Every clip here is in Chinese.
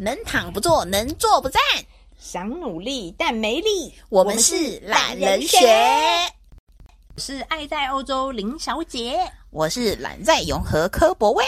能躺不坐，能坐不站，想努力但没力。我们是懒人学。我是爱在欧洲林小姐，我是懒在永和柯博文。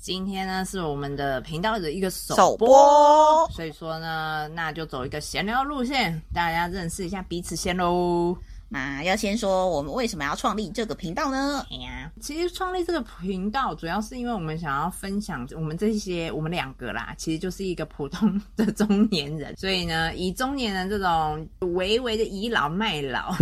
今天呢是我们的频道的一个首播所以说呢，那就走一个闲聊路线，大家认识一下彼此先喽。那要先说我们为什么要创立这个频道呢？哎呀，其实创立这个频道，主要是因为我们想要分享我们这些我们两个啦，其实就是一个普通的中年人，所以呢，以中年人这种微微的倚老卖老，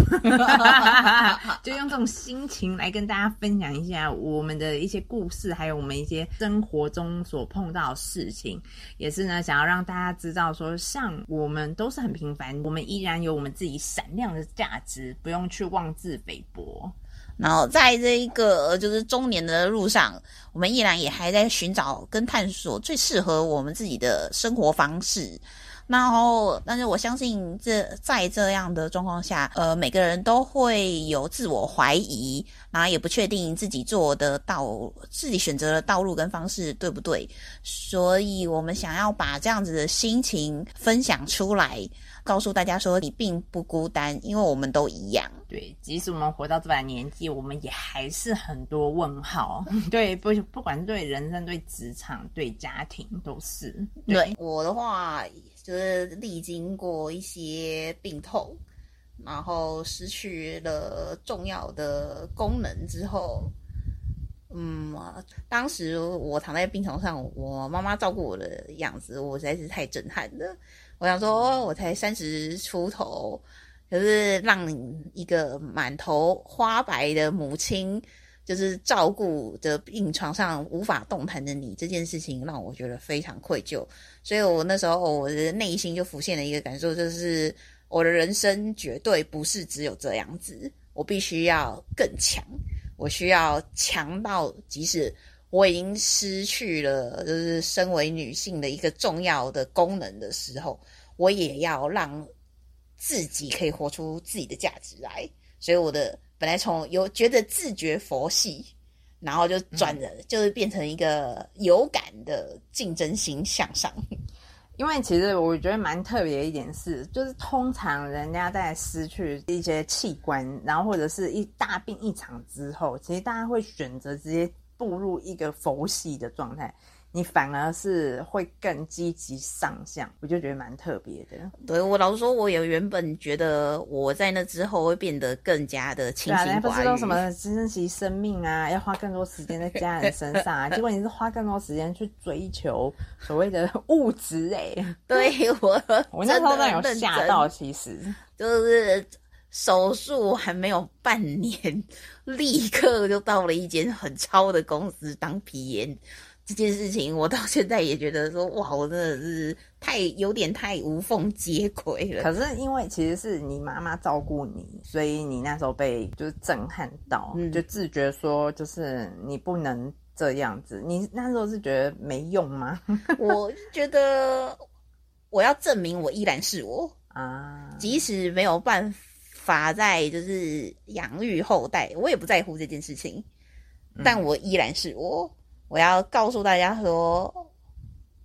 就用这种心情来跟大家分享一下我们的一些故事，还有我们一些生活中所碰到的事情，也是呢，想要让大家知道说，像我们都是很平凡，我们依然有我们自己闪亮的价值，不用去妄自菲薄。然后在这一个就是中年的路上，我们依然也还在寻找跟探索最适合我们自己的生活方式。然后，但是我相信这在这样的状况下，呃，每个人都会有自我怀疑，然后也不确定自己做的道、自己选择的道路跟方式对不对。所以我们想要把这样子的心情分享出来，告诉大家说你并不孤单，因为我们都一样。对，即使我们活到这把年纪，我们也还是很多问号。对，不不管对人生、对职场、对家庭，都是。对我的话，就是历经过一些病痛，然后失去了重要的功能之后，嗯，当时我躺在病床上，我妈妈照顾我的样子，我实在是太震撼了。我想说，我才三十出头，可是让一个满头花白的母亲，就是照顾着病床上无法动弹的你，这件事情让我觉得非常愧疚。所以我那时候我的内心就浮现了一个感受，就是我的人生绝对不是只有这样子，我必须要更强，我需要强到即使我已经失去了就是身为女性的一个重要的功能的时候，我也要让自己可以活出自己的价值来。所以我的本来从有觉得自觉佛系。然后就转了，就是变成一个有感的竞争心向上。因为其实我觉得蛮特别一点是，就是通常人家在失去一些器官，然后或者是一大病一场之后，其实大家会选择直接步入一个佛系的状态。你反而是会更积极上向，我就觉得蛮特别的。对我老实说，我也原本觉得我在那之后会变得更加的清心寡欲。不知道什么珍惜生命啊，要花更多时间在家人身上啊。结果你是花更多时间去追求所谓的物质 哎。对我，我那时候有吓到，其实就是手术还没有半年，立刻就到了一间很超的公司当皮炎。这件事情，我到现在也觉得说，哇，我真的是太有点太无缝接轨了。可是因为其实是你妈妈照顾你，所以你那时候被就是震撼到，就自觉说，就是你不能这样子。你那时候是觉得没用吗？我觉得我要证明我依然是我啊，即使没有办法在就是养育后代，我也不在乎这件事情，但我依然是我。我要告诉大家说，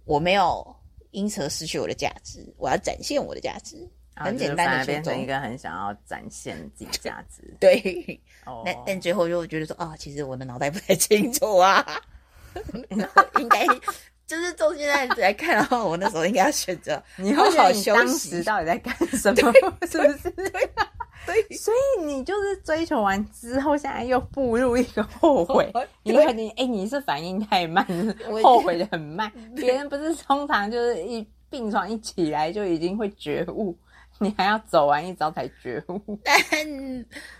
我没有因此而失去我的价值，我要展现我的价值。很简单的变成一个很想要展现自己价值。对，但但最后就觉得说啊，其实我的脑袋不太清楚啊，应该就是从现在来看的话，我那时候应该要选择你好好休息。到底在干什么？是不是？对，所以你就是追求完之后，现在又步入一个后悔，因为你哎，你是反应太慢，后悔的很慢。别人不是通常就是一病床一起来就已经会觉悟，你还要走完一遭才觉悟。但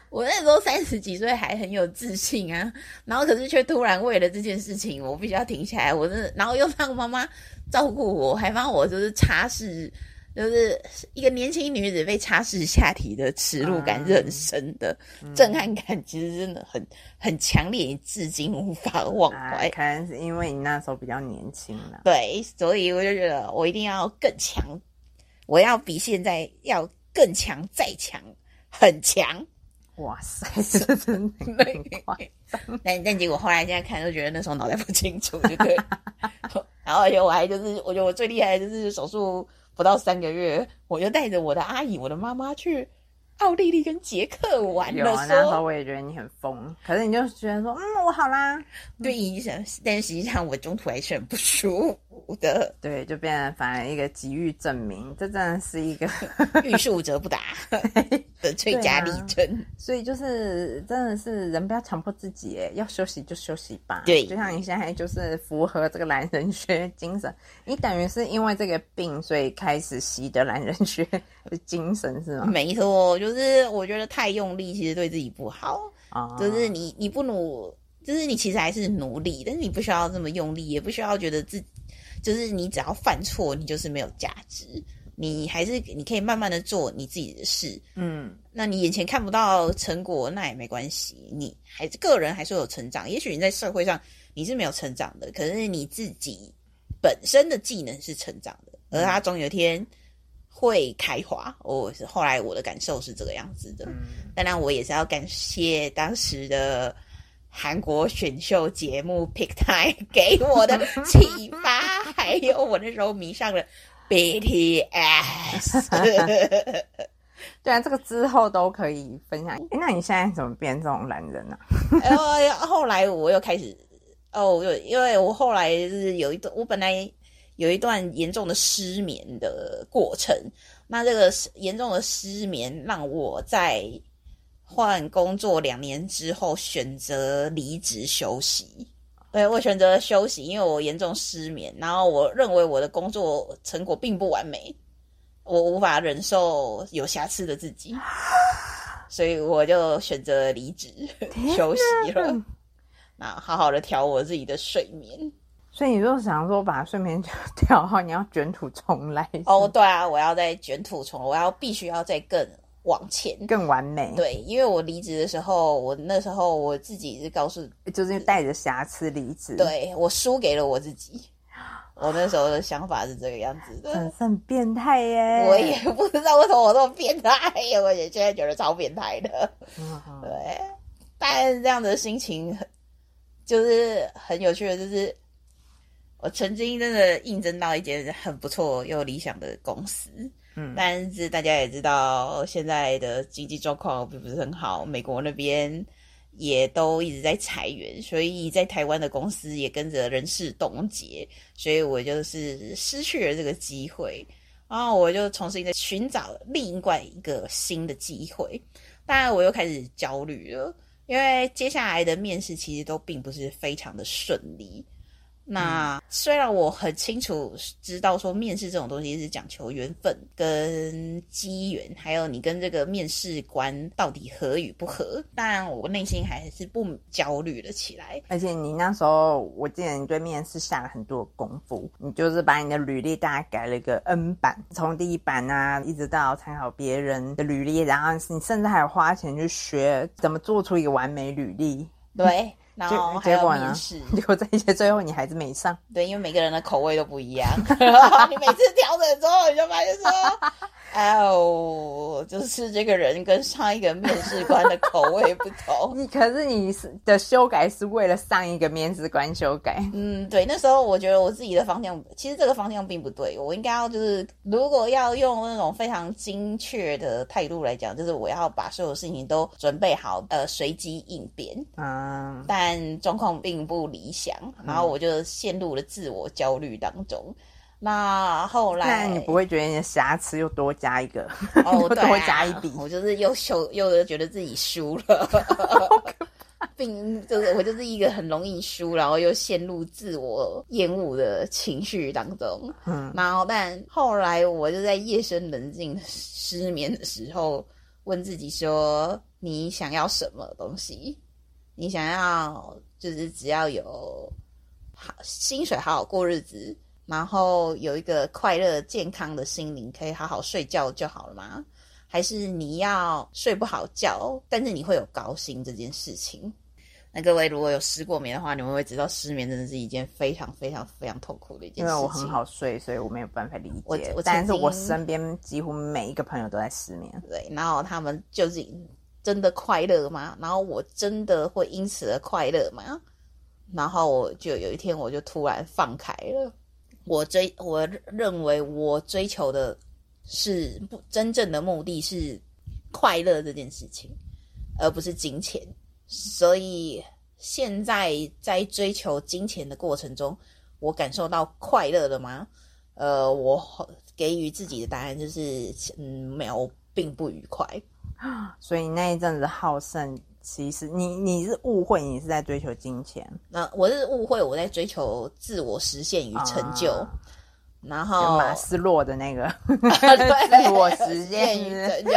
我那时候三十几岁还很有自信啊，然后可是却突然为了这件事情，我必须要停下来。我真的，然后又让妈妈照顾我，还帮我就是擦拭。就是一个年轻女子被擦拭下体的耻辱感是很深的，震撼感其实真的很很强烈，至今无法忘怀。可能是因为你那时候比较年轻了，对，所以我就觉得我一定要更强，我要比现在要更强，再强，很强。哇塞，这真的很夸张。但但结果后来现在看都觉得那时候脑袋不清楚，对不对？然后而且我还就是，我觉得我最厉害的就是手术不到三个月，我就带着我的阿姨、我的妈妈去奥地利跟捷克玩了。有啊，那时候说我也觉得你很疯，可是你就觉得说，嗯，我好啦，对医生，但实际上我中途还是很不舒服的，对，就变成反而一个急于证明，这真的是一个，欲速则不达 的最佳例证。所以就是真的是人不要强迫自己，哎，要休息就休息吧。对就像你现在就是符合这个懒人学精神，你等于是因为这个病，所以开始习得懒人学的精神是吗？没错，就是我觉得太用力其实对自己不好。啊，就是你你不努，就是你其实还是努力，但是你不需要这么用力，也不需要觉得自，就是你只要犯错，你就是没有价值。你还是你可以慢慢的做你自己的事。嗯，那你眼前看不到成果，那也没关系，你还是个人还是有成长。也许你在社会上你是没有成长的，可是你自己本身的技能是成长的，而它总有一天会开花。我是后来我的感受是这个样子的。当然，我也是要感谢当时的韩国选秀节目《Pick Time 》给我的启发，还有我那时候迷上了 BTS。对啊，这个之后都可以分享。诶那你现在怎么变这种懒人呢、然后后来我又开始哦，有因为我后来是有一段，我本来有一段严重的失眠的过程。那这个失严重的失眠让我在换工作两年之后选择离职休息。对我选择休息，因为我严重失眠，然后我认为我的工作成果并不完美，我无法忍受有瑕疵的自己，所以我就选择离职 休息了。那好好的调我自己的睡眠。所以你就想说把睡眠 调好，你要卷土重来哦，对啊，我要再卷土重，我要必须要再更往前。更完美。，对，因为我离职的时候，我那时候我自己是告诉，就是带着瑕疵离职。，对我输给了我自己。我那时候的想法是这个样子的，很变态耶。我也不知道为什么我这么变态，我也现在觉得超变态的。嗯对，但是这样的心情很，就是很有趣的，就是我曾经真的应征到一间很不错又理想的公司，但是大家也知道现在的经济状况并不是很好，美国那边也都一直在裁员，所以在台湾的公司也跟着人事冻结，所以我就是失去了这个机会，然后我就重新在寻找另外一个新的机会，当然我又开始焦虑了，因为接下来的面试其实都并不是非常的顺利。那虽然我很清楚知道说面试这种东西是讲求缘分跟机缘，还有你跟这个面试官到底合与不合，但我内心还是不焦虑了起来。而且你那时候，我记得你对面试下了很多功夫，你就是把你的履历大概改了一个 N 版，从第一版啊，一直到参考别人的履历，然后你甚至还有花钱去学怎么做出一个完美履历。对，然后还有结果呢面试，结果这一些最后你还是没上。对，因为每个人的口味都不一样，你每次调整之后，你就发现说，哎呦，就是这个人跟上一个面试官的口味不同。你可是你的修改是为了上一个面试官修改，嗯，对，那时候我觉得我自己的方向，其实这个方向并不对。我应该要就是，如果要用那种非常精确的态度来讲，就是我要把所有事情都准备好，呃，随机应变。嗯，但状况并不理想，然后我就陷入了自我焦虑当中。那后那来你不会觉得你的瑕疵又多加一个，哦，又对、啊，多加一笔？我就是又羞又觉得自己输了，并就是我就是一个很容易输，然后又陷入自我厌恶的情绪当中。嗯，然后但后来我就在夜深人静、失眠的时候，问自己说：你想要什么东西？你想要就是只要有好薪水，好好过日子。然后有一个快乐健康的心灵，可以好好睡觉就好了吗？还是你要睡不好觉，但是你会有高薪这件事情？那各位如果有失过眠的话，你们会知道失眠真的是一件非常非常非常痛苦的一件事情。因为我很好睡，所以我没有办法理我解。我但是我身边几乎每一个朋友都在失眠。对，然后他们究竟真的快乐吗？然后我真的会因此而快乐吗？然后我就有一天我就突然放开了，我追我认为我追求的是不真正的目的是快乐这件事情，而不是金钱。所以现在在追求金钱的过程中，我感受到快乐了吗？呃，我给予自己的答案就是，嗯，没有，并不愉快。所以那一阵子好胜，其实你你是误会，你是在追求金钱。那我是误会，我在追求自我实现与成就。然后马斯洛的那个 自我实现与成就，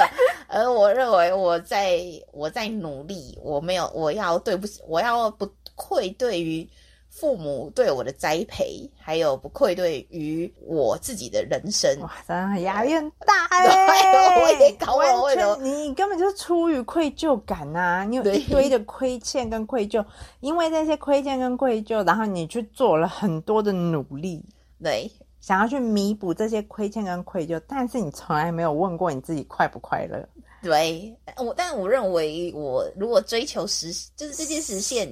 而我认为我在我在努力，我没有，我要对不起，我要不愧对于。父母对我的栽培，还有不愧对于我自己的人生，哇，真的压力很大 哎！我也搞完全，你根本就是出于愧疚感呐，你有一堆的亏欠跟愧疚，因为那些亏欠跟愧疚，然后你去做了很多的努力，对，想要去弥补这些亏欠跟愧疚，但是你从来没有问过你自己快不快乐？对，我，但我认为我如果追求实，就是这件实现。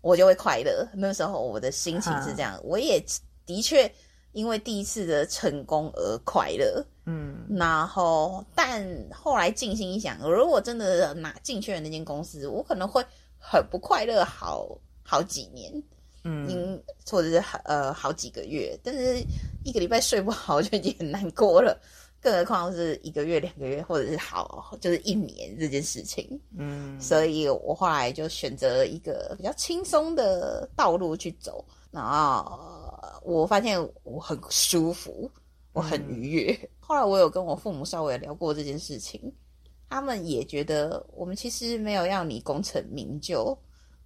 我就会快乐。那时候我的心情是这样，我也的确因为第一次的成功而快乐。嗯，然后但后来静心一想，如果真的拿进去了那间公司，我可能会很不快乐，好好几年。嗯，或者是呃好几个月，但是一个礼拜睡不好就已经很难过了。更何况是一个月、两个月，或者是好，就是一年这件事情。嗯，所以我后来就选择一个比较轻松的道路去走，然后我发现我很舒服，我很愉悦。后来我有跟我父母稍微聊过这件事情，他们也觉得我们其实没有要你功成名就，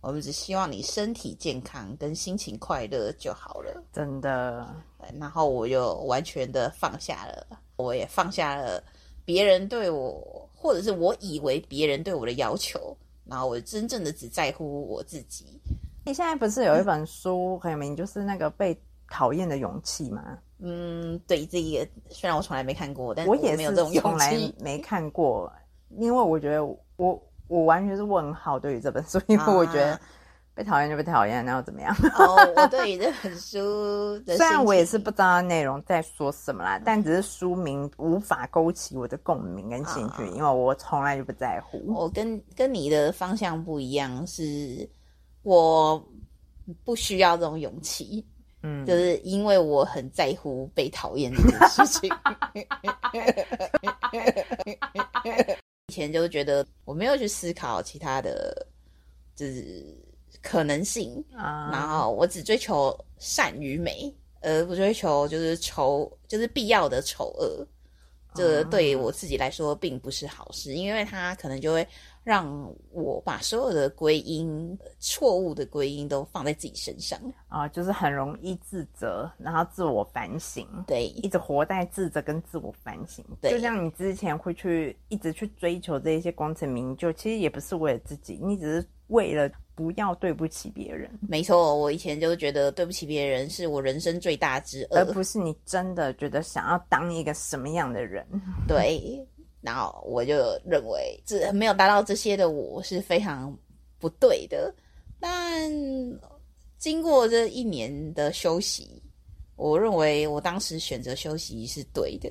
我们只希望你身体健康跟心情快乐就好了。真的，然后我就完全的放下了。我也放下了别人对我，或者是我以为别人对我的要求，然后我真正的只在乎我自己。你现在不是有一本书很有名，就是那个被讨厌的勇气吗？嗯，对，这一个虽然我从来没看过，但我也没有这种勇气，没看过，因为我觉得我我完全是问号对于这本书，因为我觉得。被讨厌就被讨厌，那又怎么样？哦，我对这本书，虽然我也是不知道内容在说什么啦，但只是书名无法勾起我的共鸣跟兴趣，因为我从来就不在乎。我跟跟你的方向不一样，是我不需要这种勇气，嗯，就是因为我很在乎被讨厌这件事情。以前就觉得我没有去思考其他的，就是。可能性啊，然后我只追求善与美，而不追求就是丑，就是必要的丑恶。这对我自己来说并不是好事，因为它可能就会让我把所有的归因、错误的归因都放在自己身上啊，就是很容易自责，然后自我反省，对，一直活在自责跟自我反省。对，就像你之前会去一直去追求这一些功成名就，其实也不是为了自己，你只是为了。不要对不起别人。没错，我以前就觉得对不起别人是我人生最大之恶，而不是你真的觉得想要当一个什么样的人。对，然后我就认为这没有达到这些的我是非常不对的。但经过这一年的休息，我认为我当时选择休息是对的。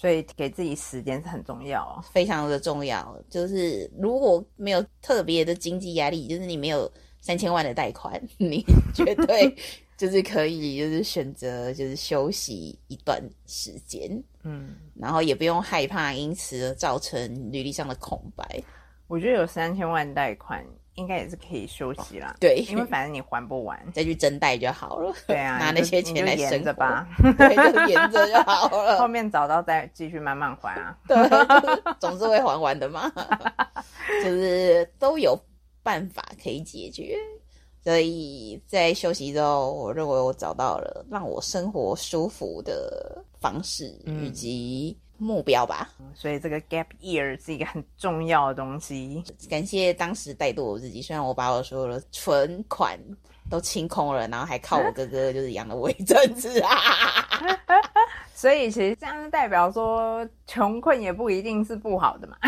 所以给自己时间是很重要，非常的重要。就是如果没有特别的经济压力，就是你没有三千万的贷款，你绝对 就是可以，就是选择就是休息一段时间，嗯，然后也不用害怕因此而造成履历上的空白。我觉得有三千万贷款。应该也是可以休息啦，对，因为反正你还不完，再去增贷就好了。对啊，拿那些钱来生着吧，对，就沿着就好了。后面找到再继续慢慢还啊，对，总是会还完的嘛，就是都有办法可以解决。所以在休息之后，我认为我找到了让我生活舒服的方式以及。目标吧，所以这个 gap year 是一个很重要的东西。感谢当时带动我自己，虽然我把我所有的存款都清空了，然后还靠我哥哥就是养了我一阵子啊。所以其实这样代表说，穷困也不一定是不好的嘛。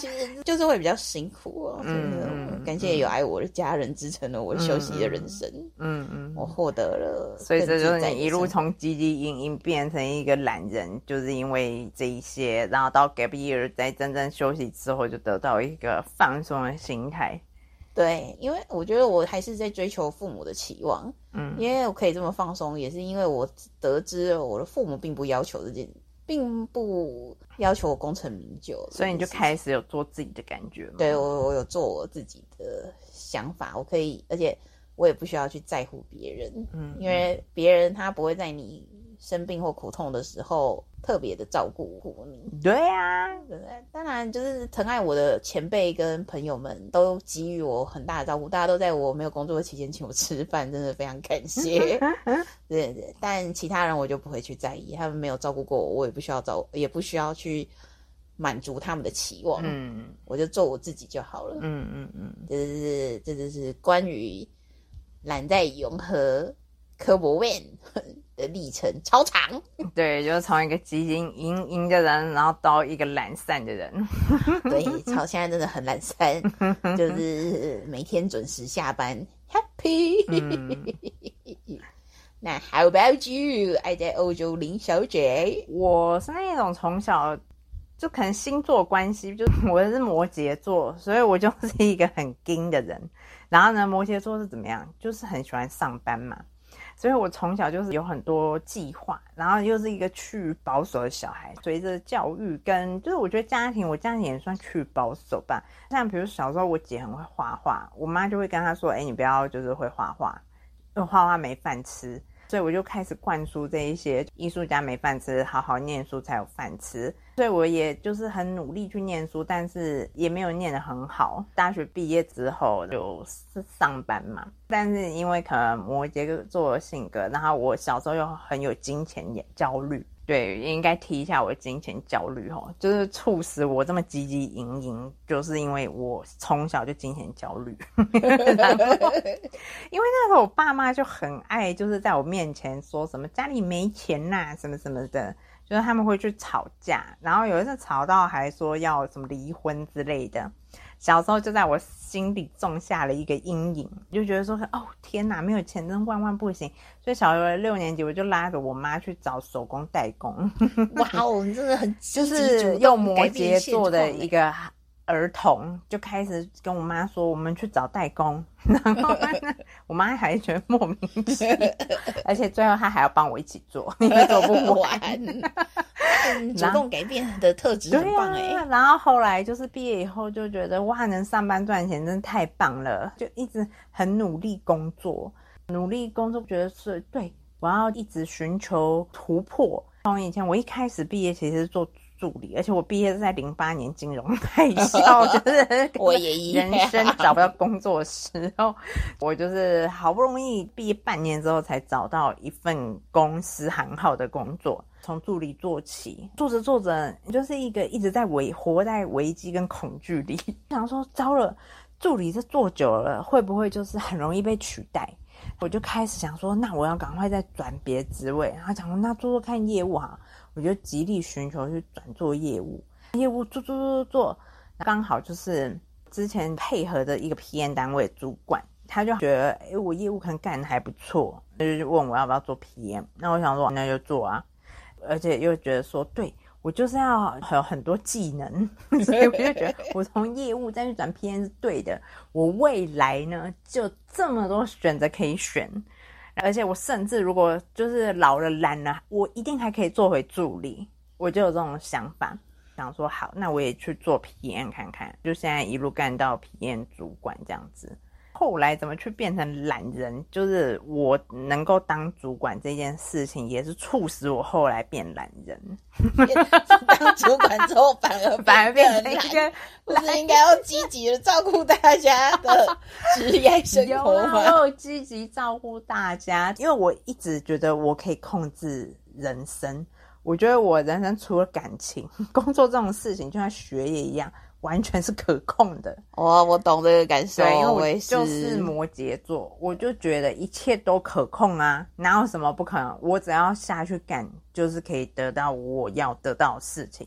其实就是会比较辛苦哦。嗯，感谢有爱我的家人支撑了我休息的人生。嗯嗯，我获得了。所以这就是你一路从积极营营变成一个懒人，就是因为这一些，然后到 gap year 在真正休息之后，就得到一个放松的心态。对，因为我觉得我还是在追求父母的期望，嗯，因为我可以这么放松，也是因为我得知了我的父母并不要求这件，并不要求我功成名就，所以你就开始有做自己的感觉。对我，我有做我自己的想法，我可以，而且我也不需要去在乎别人，嗯，因为别人他不会在你。生病或苦痛的时候，特别的照顾你。对呀，对对？当然，就是疼爱我的前辈跟朋友们都给予我很大的照顾，大家都在我没有工作的期间请我吃饭，真的非常感谢。对对，但其他人我就不会去在意，他们没有照顾过我，我也不需要照，也不需要去满足他们的期望。嗯，我就做我自己就好了。嗯嗯嗯，这是这就是关于懒在永和科博文。的历程超长，对，就是从一个积极营营的人，然后到一个懒散的人，对，超现在真的很懒散，就是每天准时下班，happy。那 How about you？爱在欧洲林小姐，我是那种从小就可能星座关系，就是我是摩羯座，所以我就是一个很精的人。然后呢，摩羯座是怎么样？就是很喜欢上班嘛。所以我从小就是有很多计划，然后又是一个去保守的小孩。随着教育跟就是我觉得家庭，我家庭也算去保守吧。像比如小时候我姐很会画画，我妈就会跟她说：“哎，你不要就是会画画，因为画画没饭吃。”所以我就开始灌输这一些艺术家没饭吃，好好念书才有饭吃。所以我也就是很努力去念书，但是也没有念得很好。大学毕业之后就是上班嘛，但是因为可能摩羯座性格，然后我小时候又很有金钱焦虑。对，应该提一下我金钱焦虑哦，就是促使我这么积极营营，就是因为我从小就金钱焦虑。因为那时候我爸妈就很爱，就是在我面前说什么家里没钱呐，什么什么的，就是他们会去吵架，然后有一次吵到还说要什么离婚之类的。小时候就在我心里种下了一个阴影，就觉得说，哦天哪，没有钱真万万不行。所以小学六年级我就拉着我妈去找手工代工。哇哦，你真的很就是用摩羯座的一个。儿童就开始跟我妈说，我们去找代工，然后我妈还觉得莫名其妙，而且最后她还要帮我一起做，因为做不完。主动改变的特质很棒哎。然后后来就是毕业以后就觉得哇，能上班赚钱真的太棒了，就一直很努力工作，努力工作，觉得是对我要一直寻求突破。从以前我一开始毕业其实是做。助理，而且我毕业是在零八年金融海啸，就是我也一人生找不到工作时候，我就是好不容易毕业半年之后才找到一份公司行号的工作，从助理做起，做着做着，就是一个一直在危活在危机跟恐惧里，想说糟了，助理这做久了会不会就是很容易被取代？我就开始想说，那我要赶快再转别职位，然后想说那做做看业务哈。我就极力寻求去转做业务，业务做做做做做，刚好就是之前配合的一个 PM 单位主管，他就觉得，哎，我业务可能干的还不错，就问我要不要做 PM。那我想说，那就做啊，而且又觉得说，对我就是要有很多技能，所以我就觉得，我从业务再去转 PM 是对的。我未来呢，就这么多选择可以选。而且我甚至如果就是老了懒了，我一定还可以做回助理。我就有这种想法，想说好，那我也去做 PM 看看，就现在一路干到 PM 主管这样子。后来怎么去变成懒人？就是我能够当主管这件事情，也是促使我后来变懒人。当主管之后，反而 反而变成一个，不是应该要积极的照顾大家的 职业生活吗？要积极照顾大家，因为我一直觉得我可以控制人生。我觉得我人生除了感情、工作这种事情，就像学业一样。完全是可控的。哦，我懂这个感受，对，因为我就是摩羯座，我就觉得一切都可控啊，哪有什么不可能？我只要下去干，就是可以得到我要得到的事情。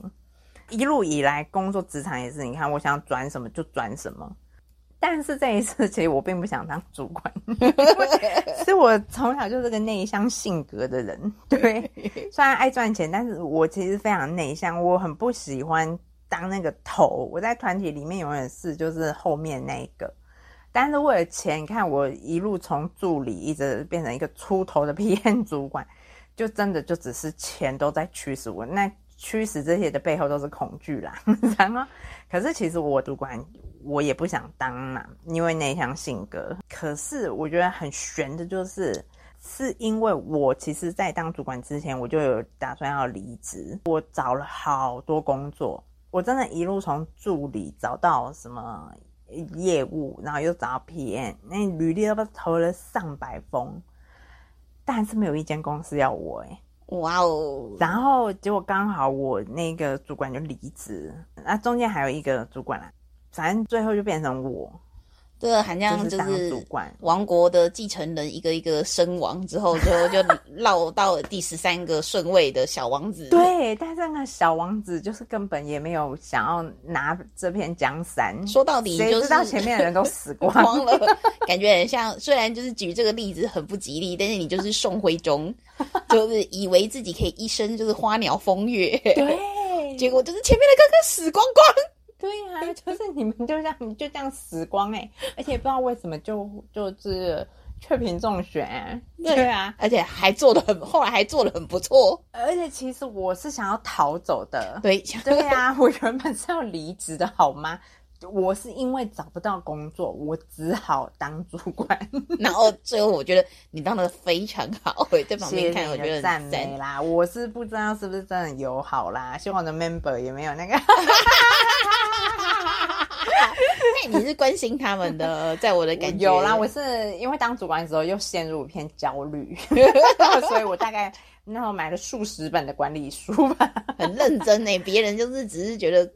一路以来，工作职场也是，你看，我想转什么就转什么。但是这一次，其实我并不想当主管，是我从小就是个内向性格的人。对，虽然爱赚钱，但是我其实非常内向，我很不喜欢当那个头。我在团体里面永远是就是后面那一个。但是为了钱，你看我一路从助理一直变成一个出头的 PM 主管，就真的就只是钱都在驱使我。那驱使这些的背后都是恐惧啦。然后，可是其实我主管我也不想当嘛，因为内向性格。可是我觉得很悬的就是，是因为我其实，在当主管之前，我就有打算要离职。我找了好多工作，我真的一路从助理找到什么业务，然后又找到 PM，那履历都不投了上百封，但是没有一间公司要我哎。哇哦！然后结果刚好我那个主管就离职，那中间还有一个主管啦，反正最后就变成我。这个好像就是王国的继承人一个一个身亡之后，最后就落到第十三个顺位的小王子。对，但是那个小王子就是根本也没有想要拿这片江山。说到底，就知道前面的人都死光 了，感觉很像。虽然就是举这个例子很不吉利，但是你就是宋徽宗，就是以为自己可以一生就是花鸟风月，对，结果就是前面的哥哥死光光。对呀，就是你们就这样就这样死光哎，而且不知道为什么就就是雀屏中选，对。啊，而且还做的很，后来还做的很不错。而且其实我是想要逃走的，对。对啊，我原本是要离职的好吗？我是因为找不到工作，我只好当主管。然后最后我觉得你当的非常好，在旁边看我觉得赞美啦。我是不知道是不是真的友好啦，希望我的 member 也没有那个。那 你是关心他们的，在我的感觉有啦。我是因为当主管的时候又陷入一片焦虑，所以我大概那时候买了数十本的管理书吧，很认真呢。别人就是只是觉得。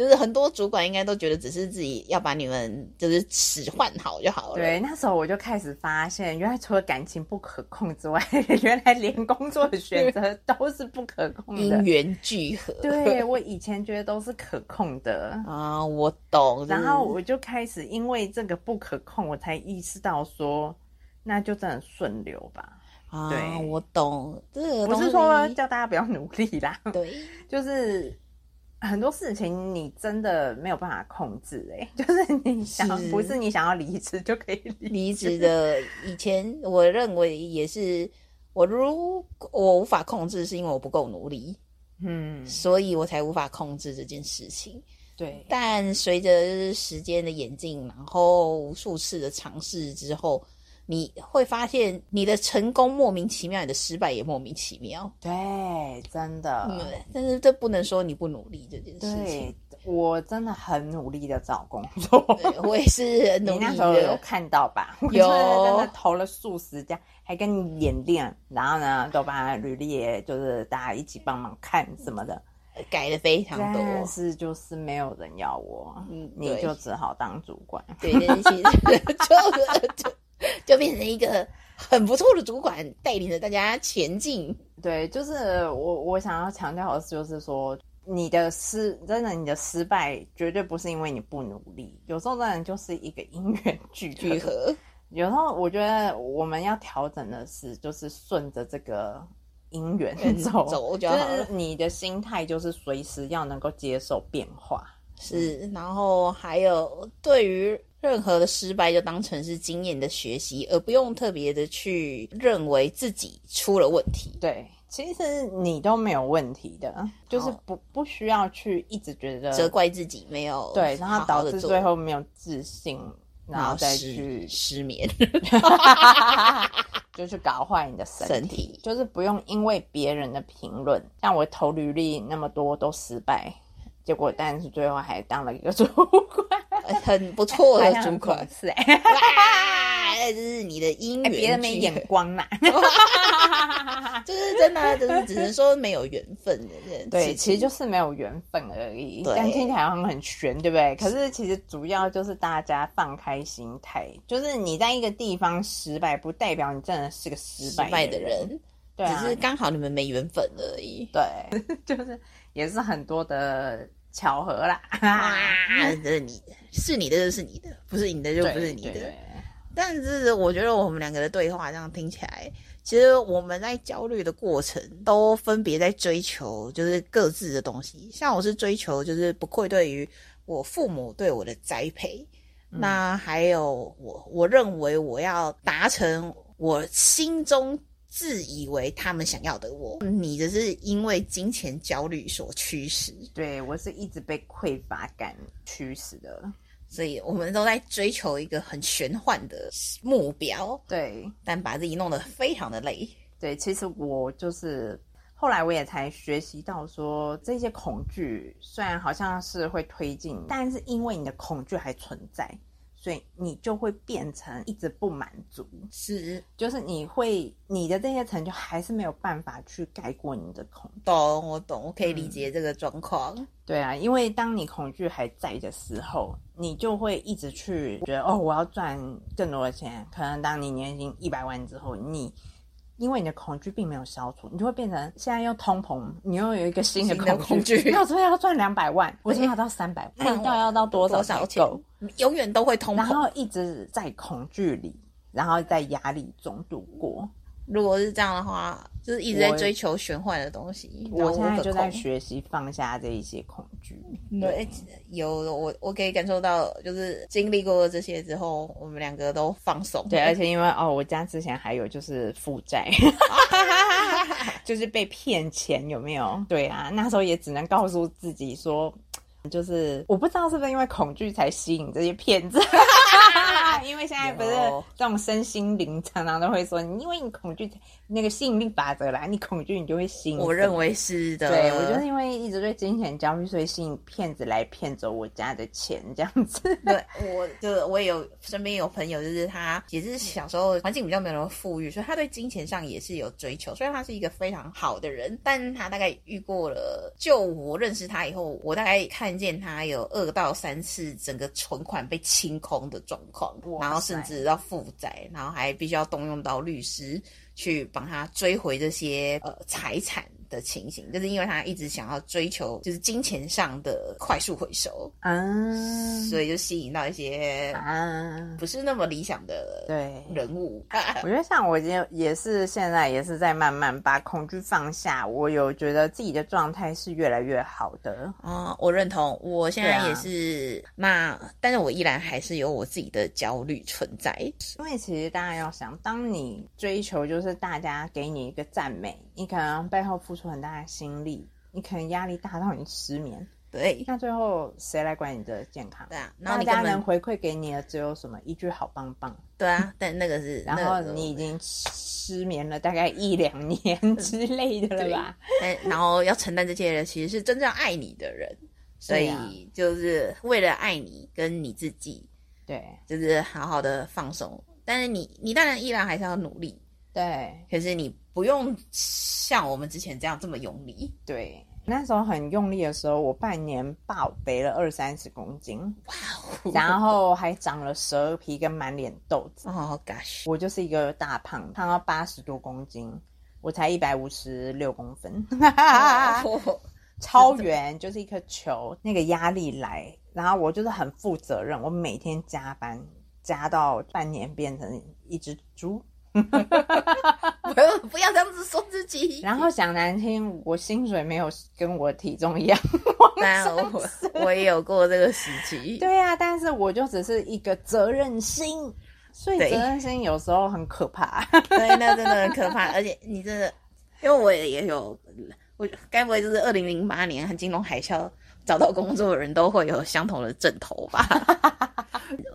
就是很多主管应该都觉得只是自己要把你们就是使唤好就好了。对，那时候我就开始发现，原来除了感情不可控之外，原来连工作的选择都是不可控的。因缘聚合。对我以前觉得都是可控的 啊，我懂。然后我就开始因为这个不可控，我才意识到说，那就真的顺流吧。啊，我懂。这个不是说叫大家不要努力啦。对，就是。很多事情你真的没有办法控制，哎，就是你想不是你想要离职就可以离职的。以前我认为也是，我如我无法控制，是因为我不够努力，嗯，所以我才无法控制这件事情。对，但随着时间的演进，然后无数次的尝试之后。你会发现你的成功莫名其妙，你的失败也莫名其妙。对，真的。但是这不能说你不努力这件事情。我真的很努力的找工作，我也是努力。那时候有看到吧？有，真的投了数十家，还跟你演练，然后呢，都把履历就是大家一起帮忙看什么的，改的非常多。但是就是没有人要我，嗯，你就只好当主管。对，其实 就。就变成一个很不错的主管，带领着大家前进。对，就是我我想要强调的是，就是说你的失，真的你的失败绝对不是因为你不努力，有时候真的就是一个因缘聚聚合。有时候我觉得我们要调整的是，就是顺着这个因缘走，走就是你的心态就是随时要能够接受变化。是，然后还有对于。任何的失败就当成是经验的学习，而不用特别的去认为自己出了问题。对，其实你都没有问题的，就是不不需要去一直觉得责怪自己没有对，然后导致最后没有自信，然后再去失眠，就去搞坏你的身体。就是不用因为别人的评论，像我投履历那么多都失败，结果但是最后还当了一个主管。很不错的主管是哎，就是你的姻缘，别人没眼光啦。就是真的啊，就是只能说没有缘分的人。对，其实就是没有缘分而已。对但听起来好像很悬，对不对？可是其实主要就是大家放开心态，就是你在一个地方失败，不代表你真的是个失败的人。人，对啊，只是刚好你们没缘分而已。对，就是也是很多的巧合啦。啊，这是你的，是你的就是你的，不是你的就不是你的。但是我觉得我们两个的对话这样听起来，其实我们在焦虑的过程都分别在追求就是各自的东西。像我是追求就是不愧对于我父母对我的栽培，那还有我我认为我要达成我心中自以为他们想要的我。你只是因为金钱焦虑所驱使，对我是一直被匮乏感驱使的。所以我们都在追求一个很玄幻的目标，对但把自己弄得非常的累。对，其实我就是后来我也才学习到说，这些恐惧虽然好像是会推进，但是因为你的恐惧还存在，所以你就会变成一直不满足，是就是你会你的这些成就还是没有办法去盖过你的恐惧。懂，我懂，我可以理解这个状况。对啊，因为当你恐惧还在的时候，你就会一直去觉得哦，我要赚更多的钱。可能当你年薪一百万之后，你因为你的恐惧并没有消除，你就会变成现在又通膨，你又有一个新的恐恐惧那我说要赚两百万，我今天要到三百万，到要到多少钱才够？永远都会通然。后一直在恐惧里，然后在压力中度过。如果是这样的话，就是一直在追求玄幻的东西。我现在就在学。学习放下这一些恐惧。对，有我我可以感受到，就是经历过这些之后，我们两个都放松。对，而且因为哦，我家之前还有就是负债，就是被骗钱，有没有？对啊，那时候也只能告诉自己说，就是我不知道是不是因为恐惧才吸引这些骗子。因为现在不是这种身心灵常常都会说，因为你恐惧那个吸引力法则啦，你恐惧你就会吸引。我认为是的。对，我就是因为一直对金钱焦虑，所以吸引骗子来骗走我家的钱，这样子。对，我就我也有身边有朋友，就是他也是小时候环境比较没有那么富裕，所以他对金钱上也是有追求。虽然他是一个非常好的人，但他大概遇过了，就我认识他以后，我大概看见他有二到三次整个存款被清空的状况，哇然后甚至要负债，然后还必须要动用到律师去帮他追回这些呃财产。的情形，就是因为他一直想要追求就是金钱上的快速回收，啊所以就吸引到一些啊，不是那么理想的对。人物。我觉得像我也也是现在也是在慢慢把恐惧放下，我有觉得自己的状态是越来越好的。啊、我认同，我现在也是、那，但是我依然还是有我自己的焦虑存在。因为其实大家要想，当你追求就是大家给你一个赞美，你可能背后付出很大的心力，你可能压力大到你失眠，对，那最后谁来管你的健康？对啊，然后大家能回馈给你的只有什么一句好棒棒，对啊，但那个是，然后你已经失眠了大概一两年之类的了吧？但然后要承担这些的其实是真正爱你的人，所以就是为了爱你跟你自己，对就是好好的放松。但是你你当然依然还是要努力，对可是你不用像我们之前这样这么用力。对。那时候很用力的时候，我半年暴肥了二三十公斤，哇哦，然后还长了蛇皮跟满脸痘子。哦，gosh，我就是一个大胖，胖到八十多公斤，我才一百五十六公分，哦 超圆，就是一颗球。那个压力来，然后我就是很负责任，我每天加班，加到半年变成一只猪。不 要不要这样子说自己。然后讲难听，我薪水没有跟我体重一样。当然我我也有过这个时期。对呀、但是我就只是一个责任心，所以责任心有时候很可怕。对，那真的很可怕，而且你真的，因为我也也有，我该不会就是二零零八年和金融海啸找到工作的人都会有相同的阵头吧？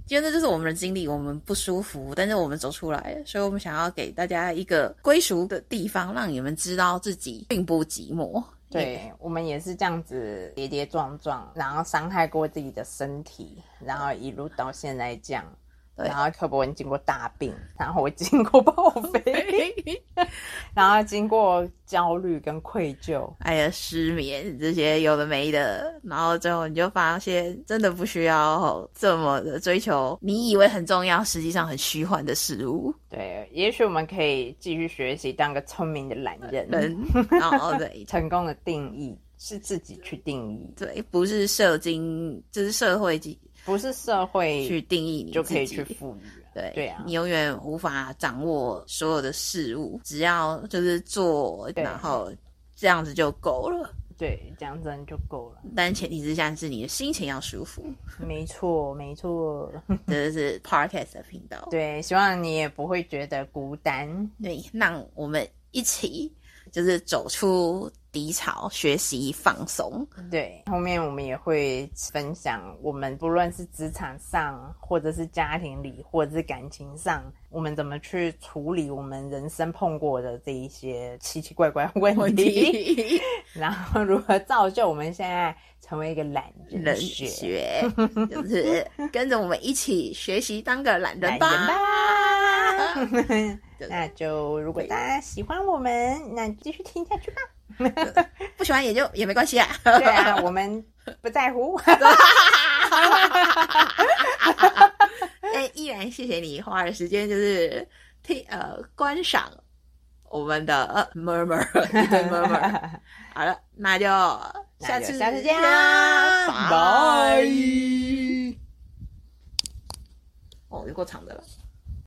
觉得这就是我们的经历，我们不舒服，但是我们走出来了，所以我们想要给大家一个归属的地方，让你们知道自己并不寂寞。对我们也是这样子跌跌撞撞，然后伤害过自己的身体，然后一路到现在这样。对。然后柯博文经过大病，然后我经过报废，然后经过焦虑跟愧疚，还有失眠这些有的没的，然后最后你就发现真的不需要这么的追求你以为很重要，实际上很虚幻的事物。对，也许我们可以继续学习，当个聪明的懒人。然后对。成功的定义是自己去定义，对，不是社经，就是社会去不是社会去定义你就可以去赋予。对对啊你永远无法掌握所有的事物，只要就是做，然后这样子就够了。对，这样子就够了。但前提之下是你的心情要舒服，没错，没错。这是 podcast 的频道。对，希望你也不会觉得孤单。对，让我们一起就是走出低潮，学习放松。对，后面我们也会分享我们不论是职场上，或者是家庭里，或者是感情上，我们怎么去处理我们人生碰过的这一些奇奇怪怪的问题，然后如何造就我们现在成为一个懒人人学。学就是跟着我们一起学习当个懒人懒吧。人吧。那就如果大家喜欢我们，那继续听下去吧。不喜欢也就 也没关系啊。对啊，我们不在乎。哎，依然谢谢你花的时间，就是听呃观赏我们的呃 murmur 一堆 murmur。好了，那就下次下次见啦，拜哦，有够长的了。